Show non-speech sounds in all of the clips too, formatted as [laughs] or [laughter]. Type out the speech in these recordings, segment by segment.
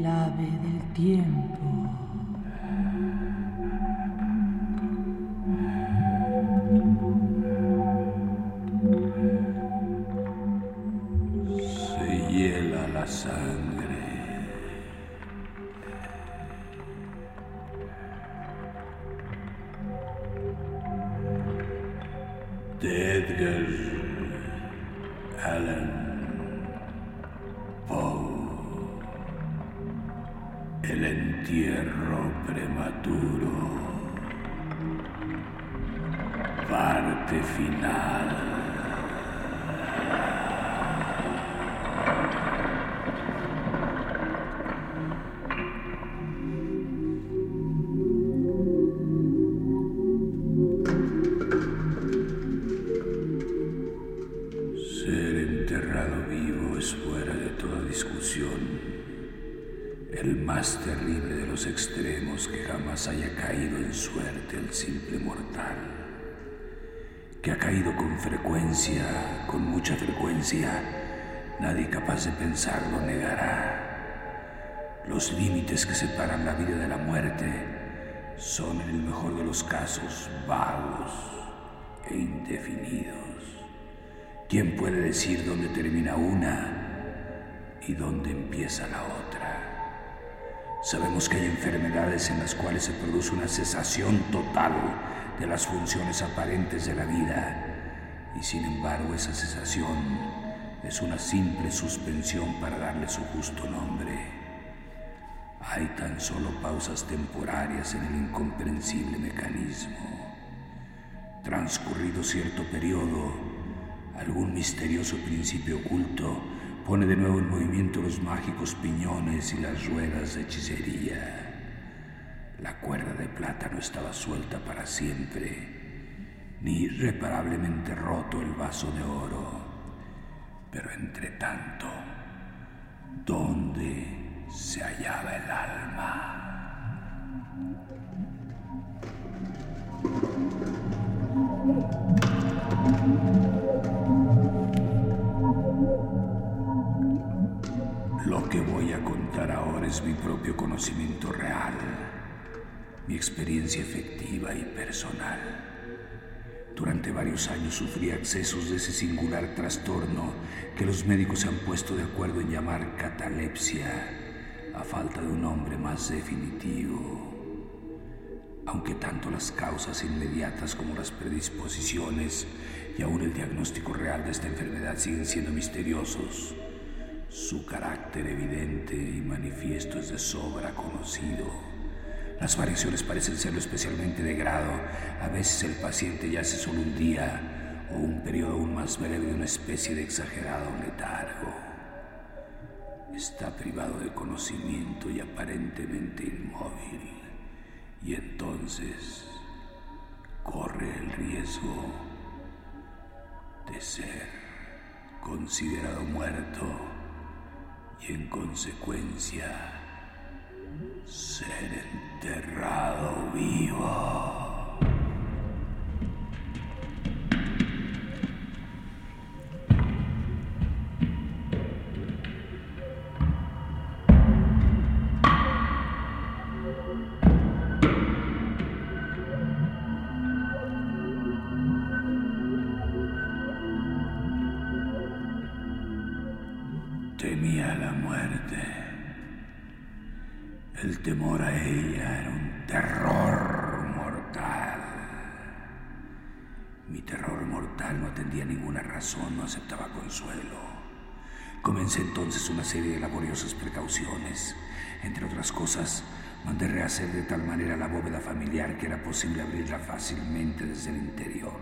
El ave del tiempo. Ser enterrado vivo es fuera de toda discusión el más terrible de los extremos que jamás haya caído en suerte el simple mortal, que ha caído con frecuencia, con mucha frecuencia, nadie capaz de pensarlo negará. Los límites que separan la vida de la muerte son en el mejor de los casos vagos e indefinidos. ¿Quién puede decir dónde termina una y dónde empieza la otra? Sabemos que hay enfermedades en las cuales se produce una cesación total de las funciones aparentes de la vida y sin embargo esa cesación es una simple suspensión para darle su justo nombre. Hay tan solo pausas temporarias en el incomprensible mecanismo. Transcurrido cierto periodo, algún misterioso principio oculto pone de nuevo en movimiento los mágicos piñones y las ruedas de hechicería. La cuerda de plata no estaba suelta para siempre, ni irreparablemente roto el vaso de oro. Pero entre tanto, ¿dónde se hallaba el alma? Lo que voy a contar ahora es mi propio conocimiento real, mi experiencia efectiva y personal. Durante varios años sufrí accesos de ese singular trastorno que los médicos se han puesto de acuerdo en llamar catalepsia, a falta de un nombre más definitivo. Aunque tanto las causas inmediatas como las predisposiciones y aún el diagnóstico real de esta enfermedad siguen siendo misteriosos, su carácter evidente y manifiesto es de sobra conocido. Las variaciones parecen serlo especialmente de grado. A veces el paciente yace solo un día o un periodo aún más breve de una especie de exagerado letargo. Está privado de conocimiento y aparentemente inmóvil. Y entonces corre el riesgo de ser considerado muerto y en consecuencia ser enterrado vivo. era un terror mortal. Mi terror mortal no atendía ninguna razón, no aceptaba consuelo. Comencé entonces una serie de laboriosas precauciones. Entre otras cosas, mandé rehacer de tal manera la bóveda familiar que era posible abrirla fácilmente desde el interior.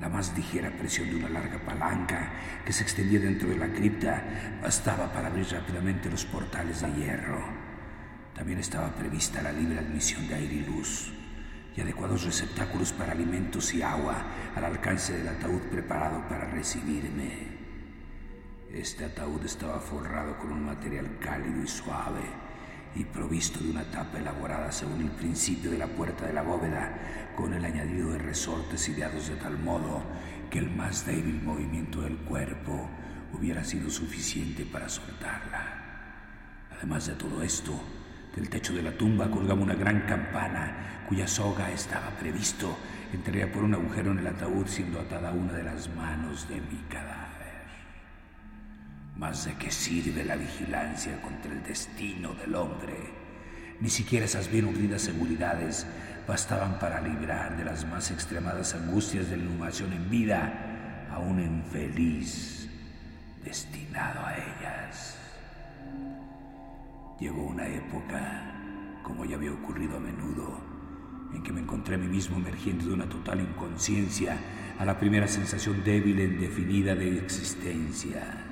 La más ligera presión de una larga palanca que se extendía dentro de la cripta bastaba para abrir rápidamente los portales de hierro. También estaba prevista la libre admisión de aire y luz y adecuados receptáculos para alimentos y agua al alcance del ataúd preparado para recibirme. Este ataúd estaba forrado con un material cálido y suave y provisto de una tapa elaborada según el principio de la puerta de la bóveda, con el añadido de resortes ideados de tal modo que el más débil movimiento del cuerpo hubiera sido suficiente para soltarla. Además de todo esto, del techo de la tumba colgaba una gran campana cuya soga estaba previsto entraría por un agujero en el ataúd siendo atada a una de las manos de mi cadáver. Más de qué sirve la vigilancia contra el destino del hombre. Ni siquiera esas bien urdidas seguridades bastaban para librar de las más extremadas angustias de la inhumación en vida a un infeliz destinado a ellas. Llegó una época, como ya había ocurrido a menudo, en que me encontré a mí mismo emergiendo de una total inconsciencia a la primera sensación débil e indefinida de existencia.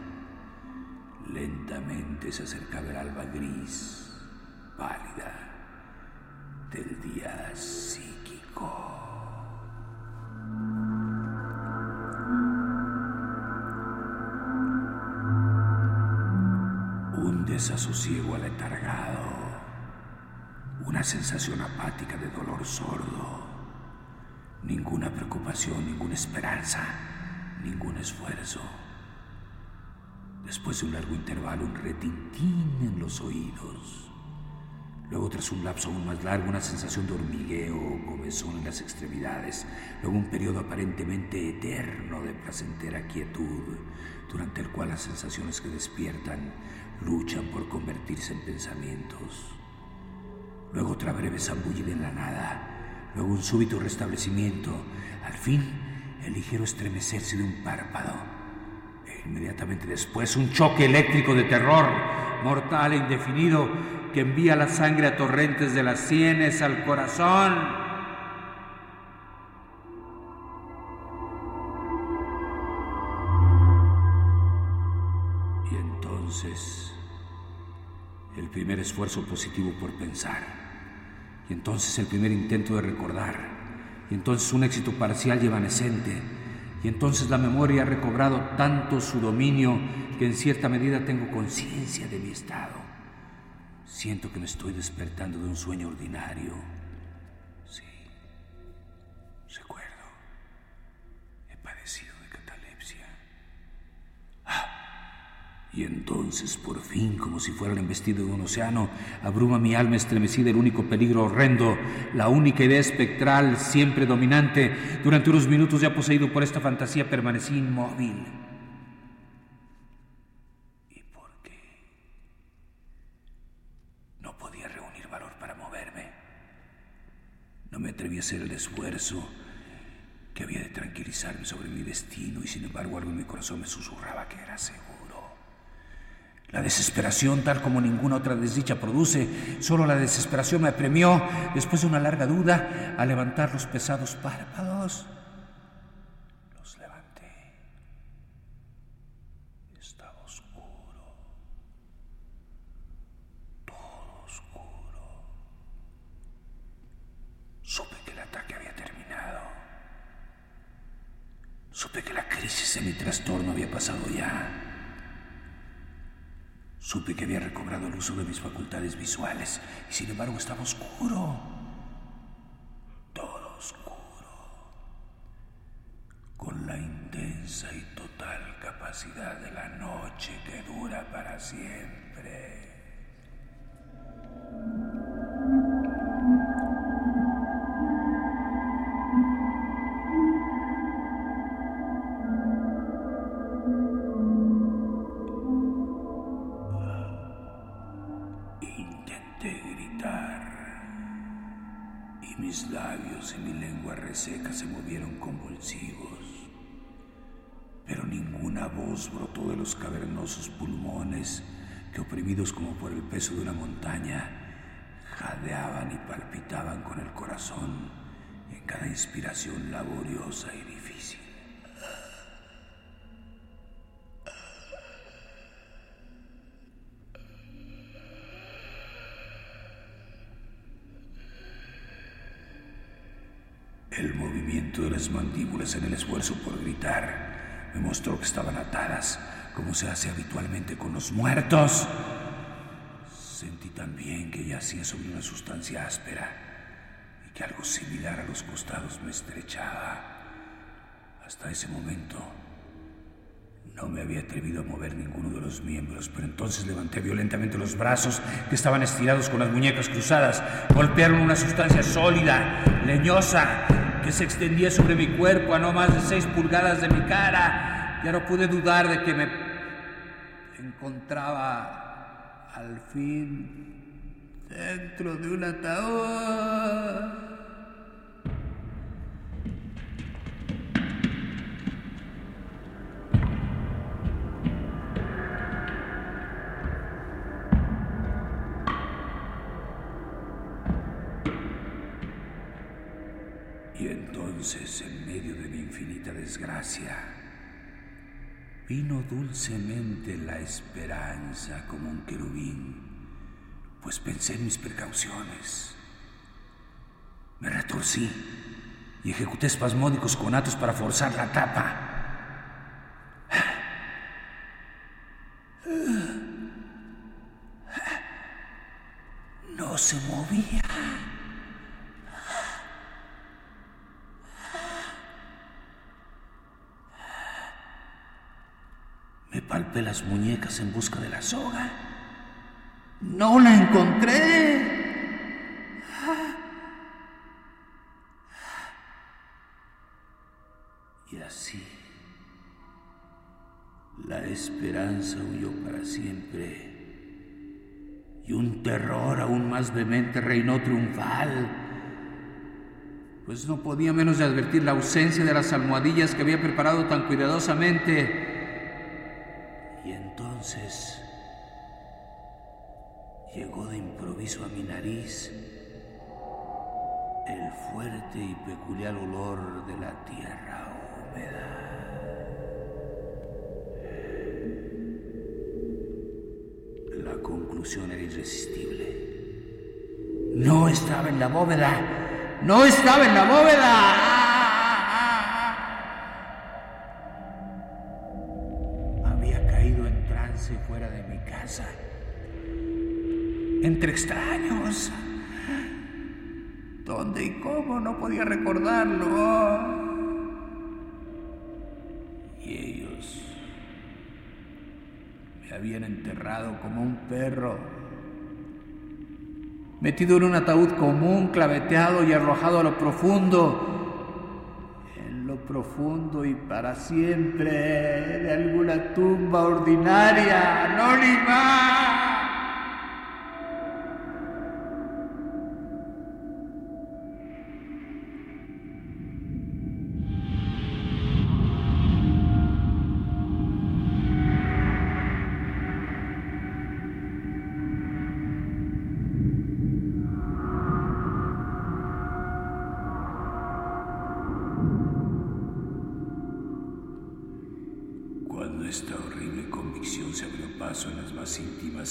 Lentamente se acercaba el alba gris, pálida, del día psíquico. Desasosiego aletargado, una sensación apática de dolor sordo, ninguna preocupación, ninguna esperanza, ningún esfuerzo. Después de un largo intervalo, un retintín en los oídos. Luego, tras un lapso aún más largo, una sensación de hormigueo o comezón en las extremidades. Luego, un periodo aparentemente eterno de placentera quietud, durante el cual las sensaciones que despiertan luchan por convertirse en pensamientos. Luego, otra breve zambullida en la nada. Luego, un súbito restablecimiento. Al fin, el ligero estremecerse de un párpado. Inmediatamente después, un choque eléctrico de terror, mortal e indefinido que envía la sangre a torrentes de las sienes al corazón. Y entonces, el primer esfuerzo positivo por pensar. Y entonces el primer intento de recordar. Y entonces un éxito parcial y evanescente. Y entonces la memoria ha recobrado tanto su dominio que en cierta medida tengo conciencia de mi estado. Siento que me estoy despertando de un sueño ordinario. Y entonces, por fin, como si fuera el embestido de un océano, abruma mi alma estremecida el único peligro horrendo, la única idea espectral siempre dominante. Durante unos minutos ya poseído por esta fantasía, permanecí inmóvil. me atreví a hacer el esfuerzo que había de tranquilizarme sobre mi destino y sin embargo algo en mi corazón me susurraba que era seguro. La desesperación, tal como ninguna otra desdicha produce, solo la desesperación me apremió, después de una larga duda, a levantar los pesados párpados. Los levanté. Estaba oscuro. Todo oscuro. Supe que el ataque había terminado. Supe que la crisis de mi trastorno había pasado ya. Supe que había recobrado el uso de mis facultades visuales y sin embargo estaba oscuro. Oprimidos como por el peso de una montaña, jadeaban y palpitaban con el corazón en cada inspiración laboriosa y difícil. El movimiento de las mandíbulas en el esfuerzo por gritar me mostró que estaban atadas, como se hace habitualmente con los muertos. Sentí también que yacía sobre una sustancia áspera y que algo similar a los costados me estrechaba. Hasta ese momento no me había atrevido a mover ninguno de los miembros, pero entonces levanté violentamente los brazos que estaban estirados con las muñecas cruzadas. Golpearon una sustancia sólida, leñosa, que se extendía sobre mi cuerpo a no más de seis pulgadas de mi cara. Ya no pude dudar de que me encontraba al fin dentro de un ataúd. Entonces, en medio de mi infinita desgracia, vino dulcemente la esperanza como un querubín, pues pensé en mis precauciones. Me retorcí y ejecuté espasmódicos conatos para forzar la tapa. No se movía. Palpé las muñecas en busca de la soga. No la encontré. Y así, la esperanza huyó para siempre. Y un terror aún más vehemente reinó triunfal. Pues no podía menos de advertir la ausencia de las almohadillas que había preparado tan cuidadosamente. Entonces llegó de improviso a mi nariz el fuerte y peculiar olor de la tierra húmeda. La conclusión era irresistible. No estaba en la bóveda. No estaba en la bóveda. Entre extraños. ¿Dónde y cómo? No podía recordarlo. Y ellos me habían enterrado como un perro. Metido en un ataúd común, claveteado y arrojado a lo profundo. En lo profundo y para siempre de alguna tumba ordinaria, anónima.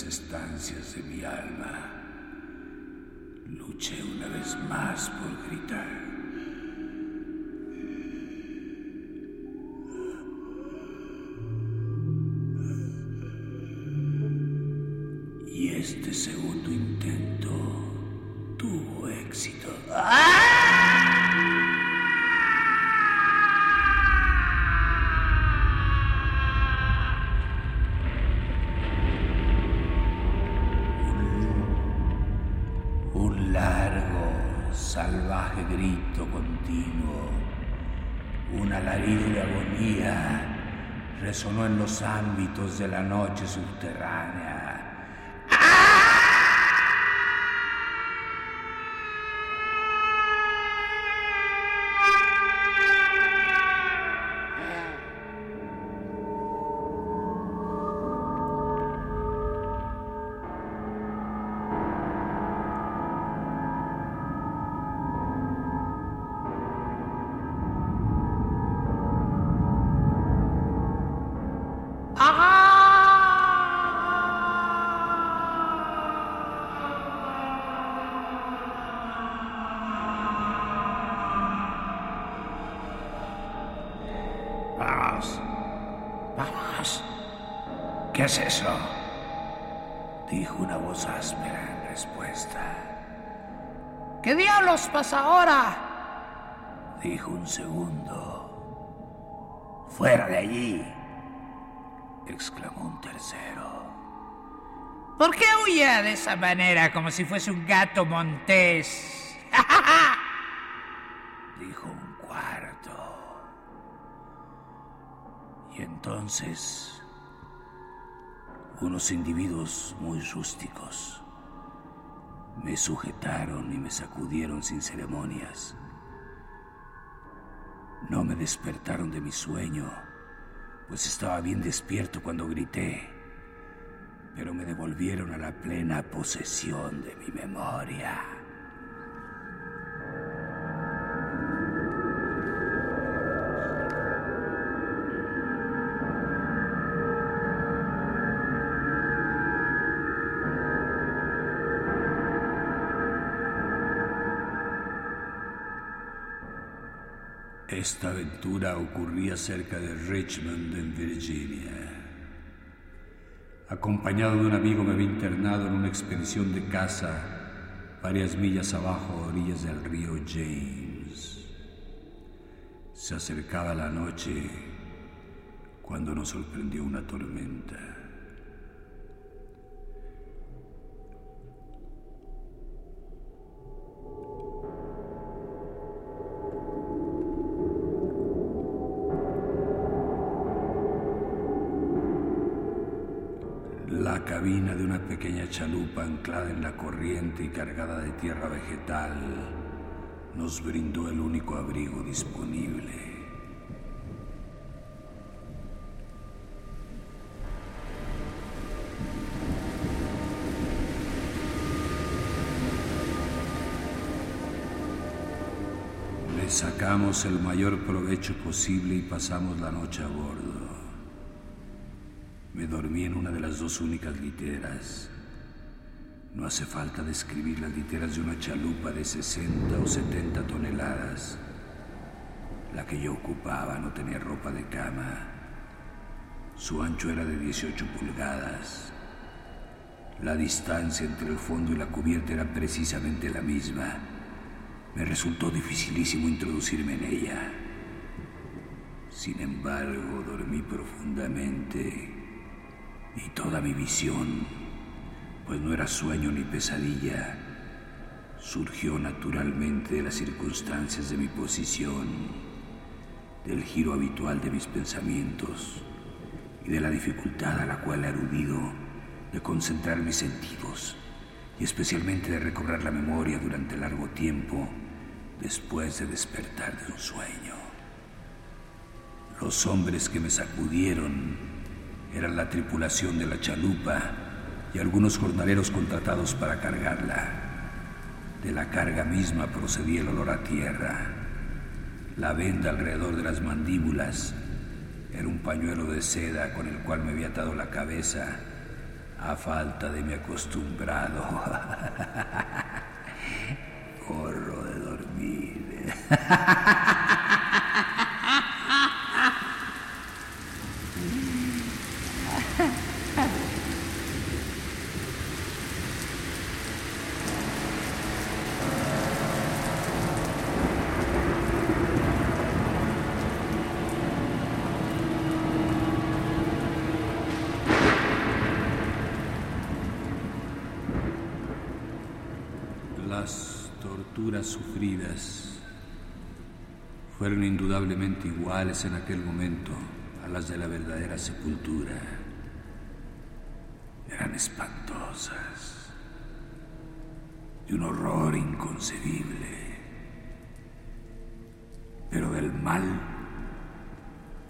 Estancias de mi alma, luché una vez más por gritar. Un alarido de agonía, resonó en los ámbitos de la noche subterránea. ¿Qué diablos pasa ahora? Dijo un segundo. Fuera de allí. Exclamó un tercero. ¿Por qué huye de esa manera como si fuese un gato montés? [laughs] Dijo un cuarto. Y entonces unos individuos muy rústicos me sujetaron y me sacudieron sin ceremonias. No me despertaron de mi sueño, pues estaba bien despierto cuando grité, pero me devolvieron a la plena posesión de mi memoria. Esta aventura ocurría cerca de Richmond, en Virginia. Acompañado de un amigo me había internado en una expedición de caza varias millas abajo a orillas del río James. Se acercaba la noche cuando nos sorprendió una tormenta. Cabina de una pequeña chalupa anclada en la corriente y cargada de tierra vegetal nos brindó el único abrigo disponible. Le sacamos el mayor provecho posible y pasamos la noche a bordo. Me dormí en una de las dos únicas literas. No hace falta describir las literas de una chalupa de 60 o 70 toneladas. La que yo ocupaba no tenía ropa de cama. Su ancho era de 18 pulgadas. La distancia entre el fondo y la cubierta era precisamente la misma. Me resultó dificilísimo introducirme en ella. Sin embargo, dormí profundamente y toda mi visión, pues no era sueño ni pesadilla, surgió naturalmente de las circunstancias de mi posición, del giro habitual de mis pensamientos y de la dificultad a la cual he aludido de concentrar mis sentidos y especialmente de recobrar la memoria durante largo tiempo después de despertar de un sueño. Los hombres que me sacudieron eran la tripulación de la chalupa y algunos jornaleros contratados para cargarla. De la carga misma procedía el olor a tierra. La venda alrededor de las mandíbulas era un pañuelo de seda con el cual me había atado la cabeza a falta de mi acostumbrado [laughs] gorro de dormir. [laughs] Las torturas sufridas fueron indudablemente iguales en aquel momento a las de la verdadera sepultura. Eran espantosas, de un horror inconcebible. Pero del mal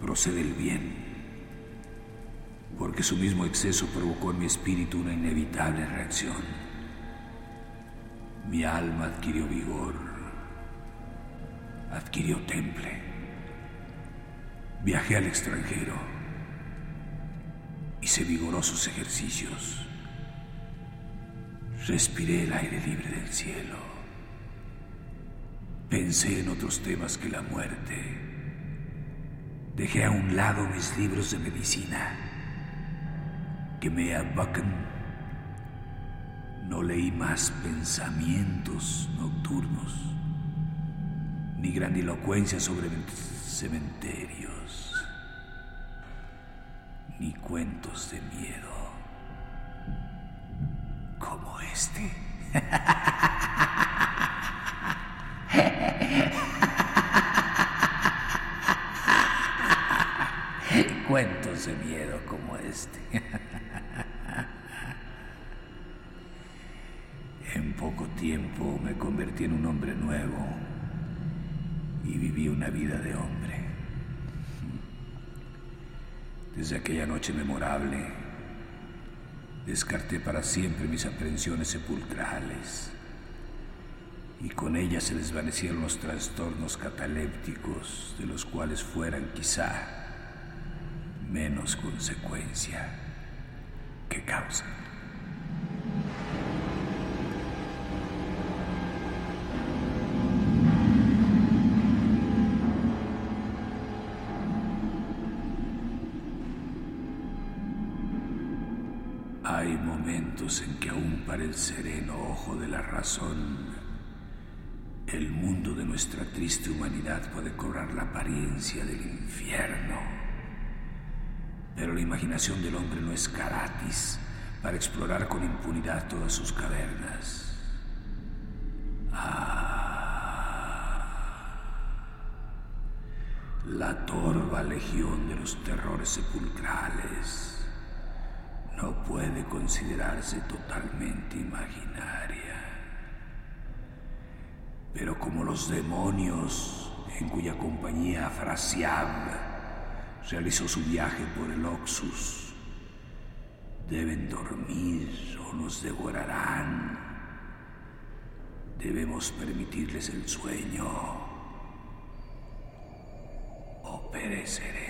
procede el bien, porque su mismo exceso provocó en mi espíritu una inevitable reacción. Mi alma adquirió vigor, adquirió temple. Viajé al extranjero, hice vigorosos ejercicios, respiré el aire libre del cielo, pensé en otros temas que la muerte. Dejé a un lado mis libros de medicina. Quemé a Buchan. No leí más pensamientos nocturnos, ni grandilocuencia sobre cementerios, ni cuentos de miedo como este. [laughs] cuentos de miedo como este. Y viví una vida de hombre. Desde aquella noche memorable, descarté para siempre mis aprensiones sepulcrales y con ellas se desvanecieron los trastornos catalépticos de los cuales fueran quizá menos consecuencia que causa. Para el sereno ojo de la razón, el mundo de nuestra triste humanidad puede cobrar la apariencia del infierno. Pero la imaginación del hombre no es gratis para explorar con impunidad todas sus cavernas. Ah, la torva legión de los terrores sepulcrales no puede considerarse totalmente imaginaria. Pero como los demonios en cuya compañía Frasiab realizó su viaje por el Oxus. Deben dormir o nos devorarán. Debemos permitirles el sueño o pereceremos.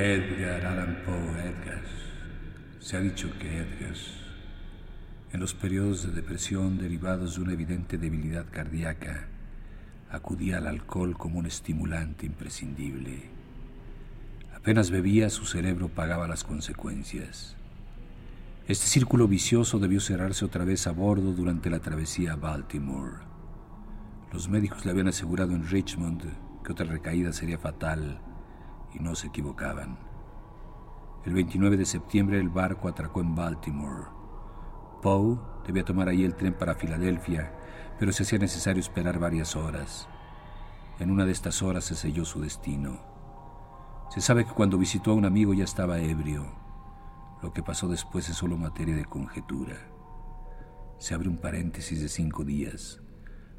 Edgar Allan Poe, Edgar. Se ha dicho que Edgar, en los periodos de depresión derivados de una evidente debilidad cardíaca, acudía al alcohol como un estimulante imprescindible. Apenas bebía, su cerebro pagaba las consecuencias. Este círculo vicioso debió cerrarse otra vez a bordo durante la travesía a Baltimore. Los médicos le habían asegurado en Richmond que otra recaída sería fatal y no se equivocaban. El 29 de septiembre el barco atracó en Baltimore. Poe debía tomar ahí el tren para Filadelfia, pero se hacía necesario esperar varias horas. En una de estas horas se selló su destino. Se sabe que cuando visitó a un amigo ya estaba ebrio. Lo que pasó después es solo materia de conjetura. Se abre un paréntesis de cinco días,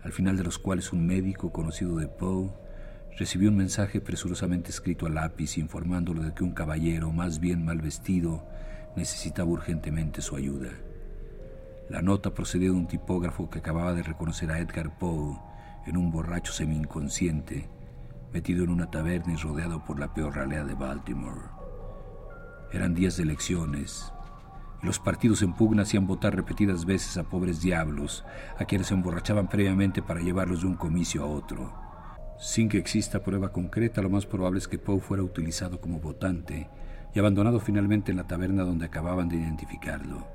al final de los cuales un médico conocido de Poe recibió un mensaje presurosamente escrito a lápiz informándolo de que un caballero, más bien mal vestido, necesitaba urgentemente su ayuda. La nota procedía de un tipógrafo que acababa de reconocer a Edgar Poe en un borracho semi-inconsciente, metido en una taberna y rodeado por la peor ralea de Baltimore. Eran días de elecciones, y los partidos en pugna hacían votar repetidas veces a pobres diablos, a quienes se emborrachaban previamente para llevarlos de un comicio a otro Sin que exista prueba concreta, lo más probable es que Poe fuera utilizado como votante y abandonado finalmente en la taberna donde acababan de identificarlo.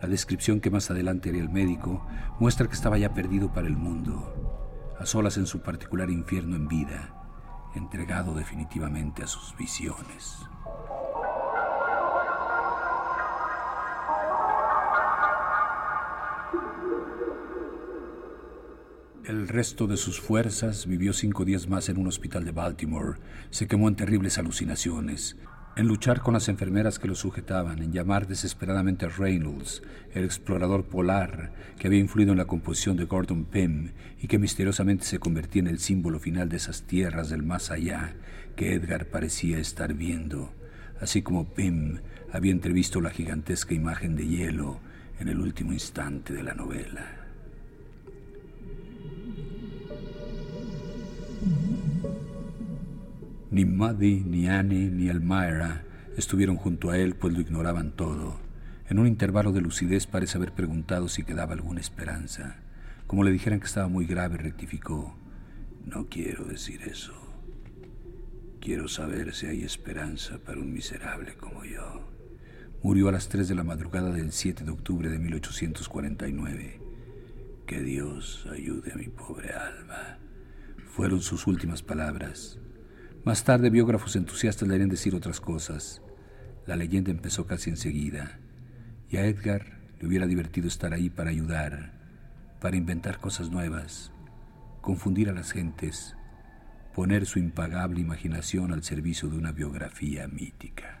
La descripción que más adelante haría el médico muestra que estaba ya perdido para el mundo, a solas en su particular infierno en vida, entregado definitivamente a sus visiones. El resto de sus fuerzas vivió cinco días más en un hospital de Baltimore. Se quemó en terribles alucinaciones, en luchar con las enfermeras que lo sujetaban, en llamar desesperadamente a Reynolds, el explorador polar que había influido en la composición de Gordon Pym y que misteriosamente se convertía en el símbolo final de esas tierras del más allá que Edgar parecía estar viendo, así como Pym había entrevisto la gigantesca imagen de hielo en el último instante de la novela. Ni Muddy, ni Annie, ni Elmira estuvieron junto a él, pues lo ignoraban todo. En un intervalo de lucidez parece haber preguntado si quedaba alguna esperanza. Como le dijeran que estaba muy grave, rectificó. No quiero decir eso. Quiero saber si hay esperanza para un miserable como yo. Murió a las 3 de la madrugada del 7 de octubre de 1849. Que Dios ayude a mi pobre alma. Fueron sus últimas palabras. Más tarde biógrafos entusiastas le harían decir otras cosas. La leyenda empezó casi enseguida, y a Edgar le hubiera divertido estar ahí para ayudar, para inventar cosas nuevas, confundir a las gentes, poner su impagable imaginación al servicio de una biografía mítica.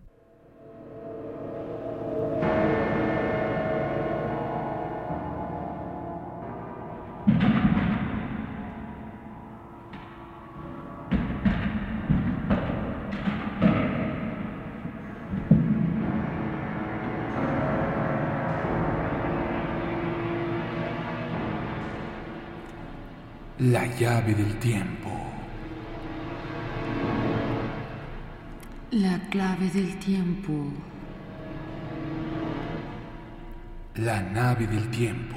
La llave del tiempo. La clave del tiempo. La nave del tiempo.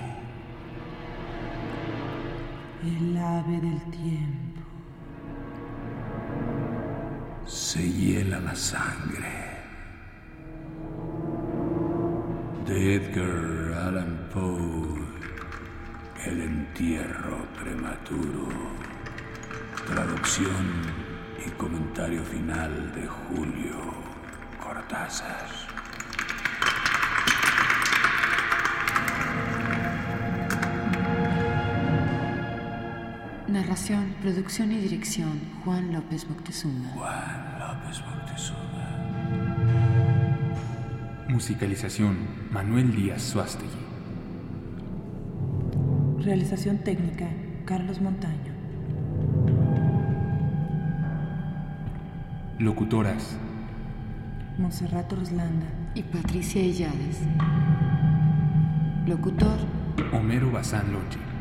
El ave del tiempo. Se hiela la sangre. De Edgar Allan Poe. El entierro prematuro. Traducción y comentario final de Julio Cortázar. Narración, producción y dirección Juan López Moctezuma. Juan López Moctezuma. Musicalización Manuel Díaz Suástegui. Realización técnica Carlos Montaño. Locutoras Monserrat Roslanda. y Patricia Illades. Locutor Homero Bazán Loche.